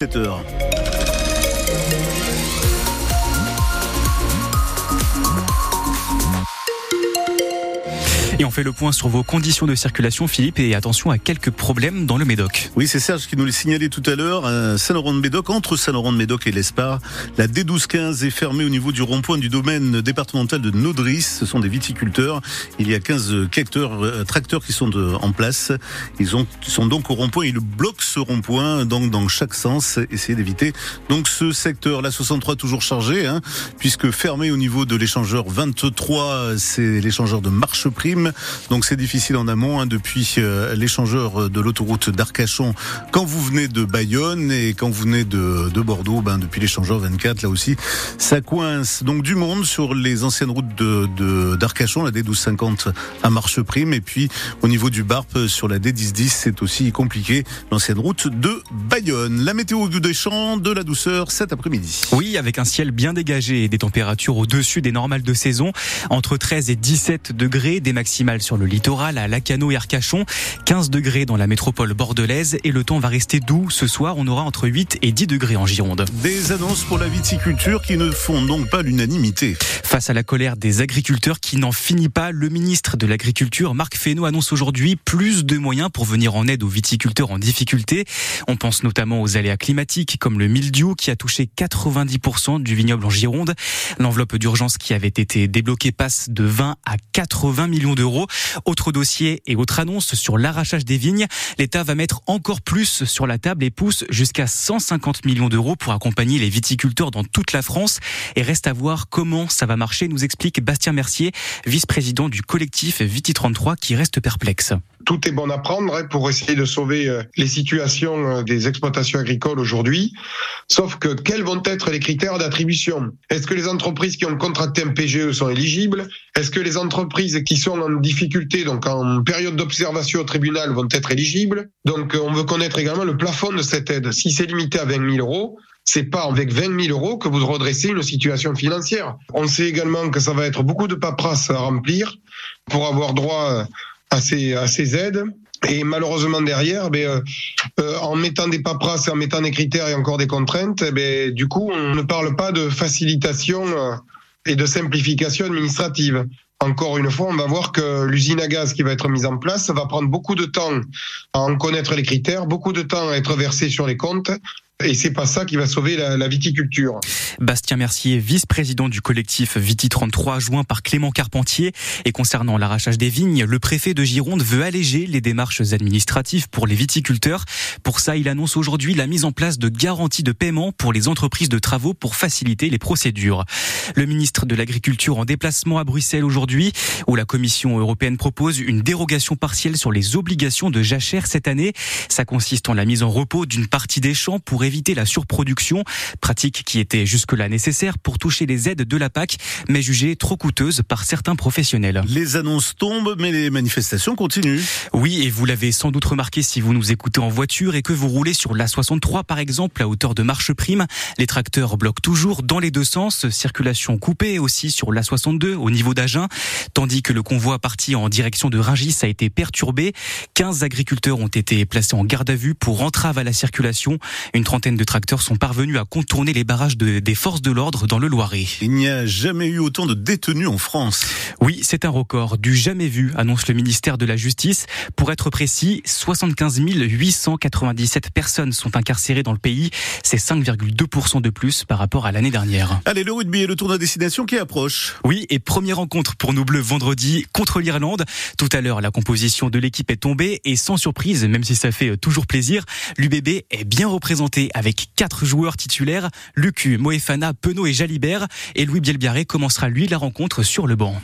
7 heures. Et on fait le point sur vos conditions de circulation, Philippe, et attention à quelques problèmes dans le Médoc. Oui, c'est Serge qui nous l'a signalé tout à l'heure. Saint-Laurent-de-Médoc, entre Saint-Laurent-de-Médoc et l'Espar, la D1215 est fermée au niveau du rond-point du domaine départemental de Naudris. Ce sont des viticulteurs. Il y a 15 tracteurs, euh, tracteurs qui sont de, en place. Ils, ont, sont donc au rond-point. Ils bloquent ce rond-point donc dans chaque sens. Essayez d'éviter donc ce secteur. La 63 toujours chargé, hein, puisque fermé au niveau de l'échangeur 23, c'est l'échangeur de Marche Prime. Donc c'est difficile en amont hein, depuis euh, l'échangeur de l'autoroute d'Arcachon quand vous venez de Bayonne et quand vous venez de, de Bordeaux, ben, depuis l'échangeur 24, là aussi, ça coince. Donc du monde sur les anciennes routes d'Arcachon, la D1250 à marche prime, et puis au niveau du Barp sur la D1010, c'est aussi compliqué, l'ancienne route de Bayonne. La météo du champs, de la douceur cet après-midi. Oui, avec un ciel bien dégagé et des températures au-dessus des normales de saison, entre 13 et 17 degrés, des sur le littoral à Lacano et Arcachon, 15 degrés dans la métropole bordelaise et le temps va rester doux. Ce soir, on aura entre 8 et 10 degrés en Gironde. Des annonces pour la viticulture qui ne font donc pas l'unanimité. Face à la colère des agriculteurs qui n'en finit pas, le ministre de l'Agriculture, Marc Fesneau, annonce aujourd'hui plus de moyens pour venir en aide aux viticulteurs en difficulté. On pense notamment aux aléas climatiques comme le mildiou qui a touché 90% du vignoble en Gironde. L'enveloppe d'urgence qui avait été débloquée passe de 20 à 80 millions d'euros. Autre dossier et autre annonce sur l'arrachage des vignes. L'État va mettre encore plus sur la table et pousse jusqu'à 150 millions d'euros pour accompagner les viticulteurs dans toute la France. Et reste à voir comment ça va marcher, nous explique Bastien Mercier, vice-président du collectif Viti 33 qui reste perplexe tout est bon à prendre hein, pour essayer de sauver euh, les situations euh, des exploitations agricoles aujourd'hui. Sauf que quels vont être les critères d'attribution? Est-ce que les entreprises qui ont contracté un PGE sont éligibles? Est-ce que les entreprises qui sont en difficulté, donc en période d'observation au tribunal, vont être éligibles? Donc euh, on veut connaître également le plafond de cette aide. Si c'est limité à 20 000 euros, c'est pas avec 20 000 euros que vous redressez une situation financière. On sait également que ça va être beaucoup de paperasse à remplir pour avoir droit à ces, à aides. Et malheureusement derrière, ben, euh, en mettant des paperasses, en mettant des critères et encore des contraintes, ben, du coup, on ne parle pas de facilitation euh, et de simplification administrative. Encore une fois, on va voir que l'usine à gaz qui va être mise en place va prendre beaucoup de temps à en connaître les critères, beaucoup de temps à être versé sur les comptes, et c'est pas ça qui va sauver la, viticulture. Bastien Mercier, vice-président du collectif Viti 33, joint par Clément Carpentier. Et concernant l'arrachage des vignes, le préfet de Gironde veut alléger les démarches administratives pour les viticulteurs. Pour ça, il annonce aujourd'hui la mise en place de garanties de paiement pour les entreprises de travaux pour faciliter les procédures. Le ministre de l'Agriculture en déplacement à Bruxelles aujourd'hui, où la Commission européenne propose une dérogation partielle sur les obligations de jachère cette année. Ça consiste en la mise en repos d'une partie des champs pour éviter la surproduction, pratique qui était jusque-là nécessaire pour toucher les aides de la PAC, mais jugée trop coûteuse par certains professionnels. Les annonces tombent, mais les manifestations continuent. Oui, et vous l'avez sans doute remarqué si vous nous écoutez en voiture et que vous roulez sur la 63 par exemple à hauteur de Marche Prime. Les tracteurs bloquent toujours dans les deux sens, circulation coupée aussi sur la 62 au niveau d'Agen, tandis que le convoi parti en direction de Rungis a été perturbé. 15 agriculteurs ont été placés en garde à vue pour entrave à la circulation. Une trentaine de tracteurs sont parvenus à contourner les barrages des forces de l'ordre dans le Loiret. Il n'y a jamais eu autant de détenus en France. Oui, c'est un record du jamais vu, annonce le ministère de la Justice. Pour être précis, 75 897 personnes sont incarcérées dans le pays. C'est 5,2% de plus par rapport à l'année dernière. Allez, le rugby et le tournoi destination qui approche. Oui, et première rencontre pour nous bleus vendredi contre l'Irlande. Tout à l'heure, la composition de l'équipe est tombée et sans surprise, même si ça fait toujours plaisir, l'UBB est bien représenté avec quatre joueurs titulaires, Lucu, Moefana, Penaud et Jalibert. Et Louis Bielbiaré commencera lui la rencontre sur le banc.